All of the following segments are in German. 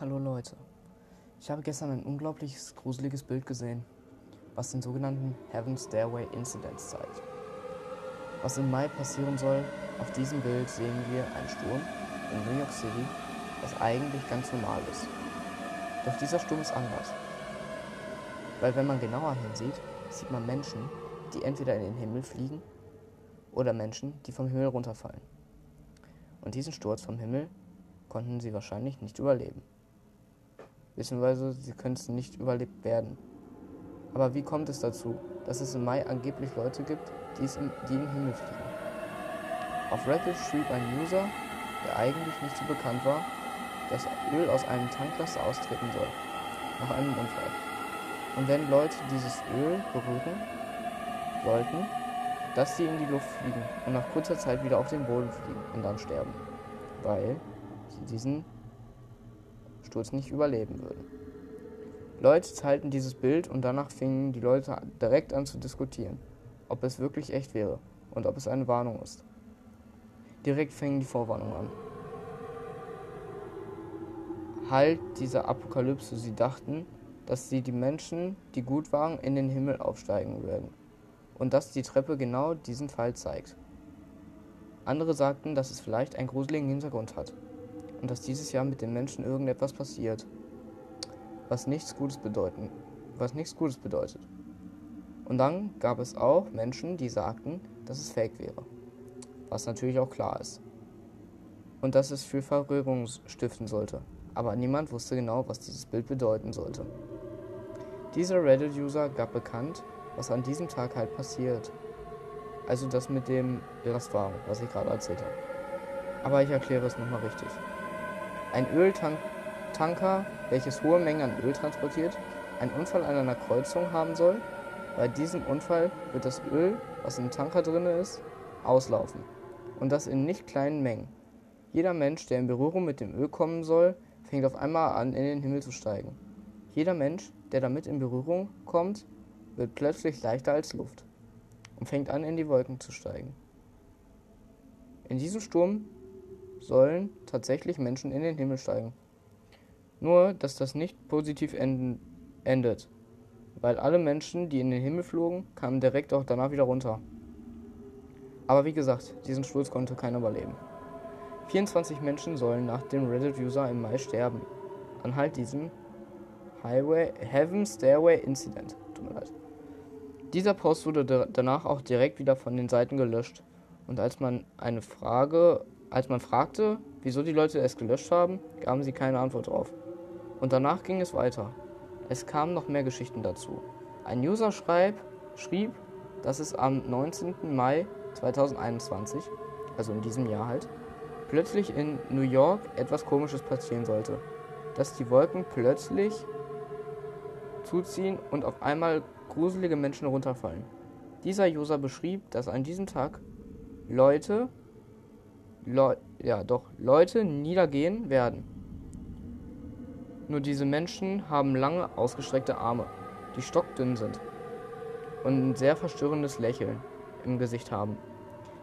Hallo Leute. Ich habe gestern ein unglaubliches, gruseliges Bild gesehen, was den sogenannten Heaven Stairway Incidents zeigt. Was im Mai passieren soll, auf diesem Bild sehen wir einen Sturm in New York City, was eigentlich ganz normal ist. Doch dieser Sturm ist anders. Weil wenn man genauer hinsieht, sieht man Menschen, die entweder in den Himmel fliegen oder Menschen, die vom Himmel runterfallen. Und diesen Sturz vom Himmel konnten sie wahrscheinlich nicht überleben. Beziehungsweise sie können es nicht überlebt werden. Aber wie kommt es dazu, dass es im Mai angeblich Leute gibt, die, im, die in den Himmel fliegen? Auf Reddit schrieb ein User, der eigentlich nicht so bekannt war, dass Öl aus einem Tanklaster austreten soll, nach einem Unfall. Und wenn Leute dieses Öl berühren sollten, dass sie in die Luft fliegen und nach kurzer Zeit wieder auf den Boden fliegen und dann sterben, weil sie diesen Sturz nicht überleben würden. Leute teilten dieses Bild und danach fingen die Leute direkt an zu diskutieren, ob es wirklich echt wäre und ob es eine Warnung ist. Direkt fingen die Vorwarnungen an. Halt dieser Apokalypse, sie dachten, dass sie die Menschen, die gut waren, in den Himmel aufsteigen würden und dass die Treppe genau diesen Fall zeigt. Andere sagten, dass es vielleicht einen gruseligen Hintergrund hat und dass dieses Jahr mit den Menschen irgendetwas passiert, was nichts Gutes bedeuten, was nichts Gutes bedeutet. Und dann gab es auch Menschen, die sagten, dass es fake wäre, was natürlich auch klar ist. Und dass es für Verwirrung stiften sollte, aber niemand wusste genau, was dieses Bild bedeuten sollte. Dieser Reddit-User gab bekannt, was an diesem Tag halt passiert. Also das mit dem Lastwagen, was ich gerade erzählt habe. Aber ich erkläre es nochmal richtig. Ein Öltanker, welches hohe Mengen an Öl transportiert, einen Unfall an einer Kreuzung haben soll. Bei diesem Unfall wird das Öl, was im Tanker drin ist, auslaufen. Und das in nicht kleinen Mengen. Jeder Mensch, der in Berührung mit dem Öl kommen soll, fängt auf einmal an, in den Himmel zu steigen. Jeder Mensch, der damit in Berührung kommt, wird plötzlich leichter als Luft und fängt an, in die Wolken zu steigen. In diesem Sturm sollen tatsächlich Menschen in den Himmel steigen. Nur, dass das nicht positiv enden, endet, weil alle Menschen, die in den Himmel flogen, kamen direkt auch danach wieder runter. Aber wie gesagt, diesen Sturz konnte keiner überleben. 24 Menschen sollen nach dem Reddit-User im Mai sterben. An halt diesem Highway Heaven Stairway Incident. Tut mir leid. Dieser Post wurde danach auch direkt wieder von den Seiten gelöscht. Und als man eine Frage als man fragte, wieso die Leute es gelöscht haben, gaben sie keine Antwort drauf. Und danach ging es weiter. Es kamen noch mehr Geschichten dazu. Ein User schreib, schrieb, dass es am 19. Mai 2021, also in diesem Jahr halt, plötzlich in New York etwas Komisches passieren sollte. Dass die Wolken plötzlich zuziehen und auf einmal gruselige Menschen runterfallen. Dieser User beschrieb, dass an diesem Tag Leute Leu ja, doch Leute niedergehen werden. Nur diese Menschen haben lange ausgestreckte Arme, die stockdünn sind und ein sehr verstörendes Lächeln im Gesicht haben.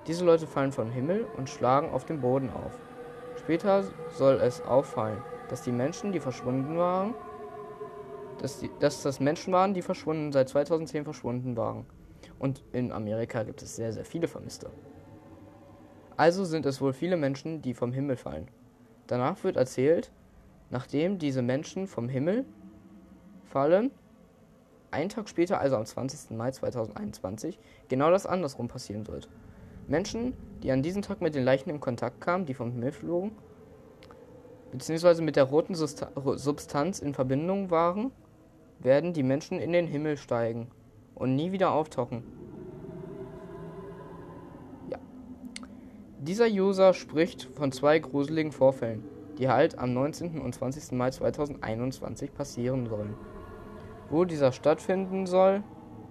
Diese Leute fallen vom Himmel und schlagen auf den Boden auf. Später soll es auffallen, dass die Menschen, die verschwunden waren, dass, die, dass das Menschen waren, die verschwunden seit 2010 verschwunden waren. Und in Amerika gibt es sehr, sehr viele Vermisste. Also sind es wohl viele Menschen, die vom Himmel fallen. Danach wird erzählt, nachdem diese Menschen vom Himmel fallen, einen Tag später, also am 20. Mai 2021, genau das andersrum passieren wird. Menschen, die an diesem Tag mit den Leichen in Kontakt kamen, die vom Himmel flogen, beziehungsweise mit der roten Substanz in Verbindung waren, werden die Menschen in den Himmel steigen und nie wieder auftauchen. Dieser User spricht von zwei gruseligen Vorfällen, die halt am 19. und 20. Mai 2021 passieren sollen. Wo dieser stattfinden soll,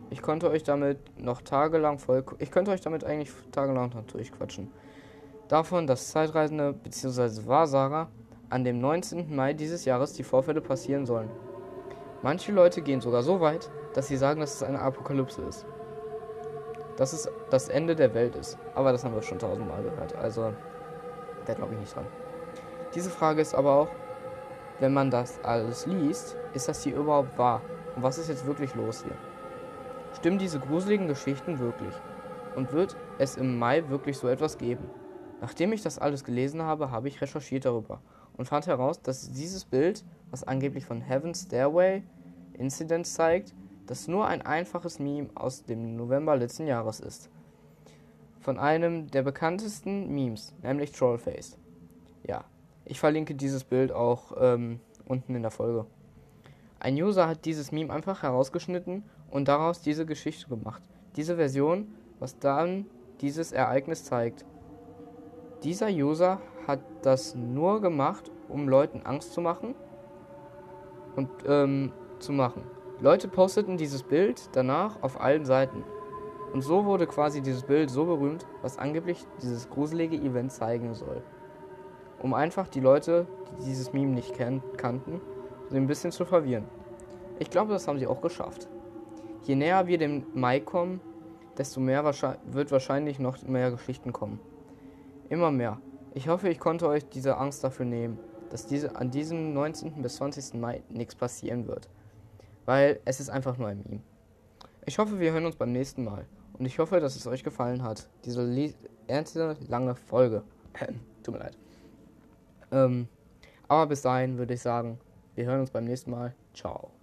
ich konnte euch damit noch tagelang voll, ich könnte euch damit eigentlich tagelang noch durchquatschen. Davon, dass Zeitreisende bzw. Wahrsager an dem 19. Mai dieses Jahres die Vorfälle passieren sollen. Manche Leute gehen sogar so weit, dass sie sagen, dass es eine Apokalypse ist dass es das Ende der Welt ist. Aber das haben wir schon tausendmal gehört. Also, da glaube ich nicht dran. Diese Frage ist aber auch, wenn man das alles liest, ist das hier überhaupt wahr? Und was ist jetzt wirklich los hier? Stimmen diese gruseligen Geschichten wirklich? Und wird es im Mai wirklich so etwas geben? Nachdem ich das alles gelesen habe, habe ich recherchiert darüber und fand heraus, dass dieses Bild, was angeblich von Heaven's Stairway Incident zeigt, das nur ein einfaches Meme aus dem November letzten Jahres ist. Von einem der bekanntesten Memes, nämlich Trollface. Ja, ich verlinke dieses Bild auch ähm, unten in der Folge. Ein User hat dieses Meme einfach herausgeschnitten und daraus diese Geschichte gemacht. Diese Version, was dann dieses Ereignis zeigt. Dieser User hat das nur gemacht, um Leuten Angst zu machen und ähm, zu machen. Leute posteten dieses Bild danach auf allen Seiten. Und so wurde quasi dieses Bild so berühmt, was angeblich dieses gruselige Event zeigen soll. Um einfach die Leute, die dieses Meme nicht kannten, so ein bisschen zu verwirren. Ich glaube, das haben sie auch geschafft. Je näher wir dem Mai kommen, desto mehr wird wahrscheinlich noch mehr Geschichten kommen. Immer mehr. Ich hoffe, ich konnte euch diese Angst dafür nehmen, dass diese, an diesem 19. bis 20. Mai nichts passieren wird. Weil es ist einfach nur ein Meme. Ich hoffe, wir hören uns beim nächsten Mal. Und ich hoffe, dass es euch gefallen hat. Diese ernste, lange Folge. Tut mir leid. Ähm, aber bis dahin würde ich sagen, wir hören uns beim nächsten Mal. Ciao.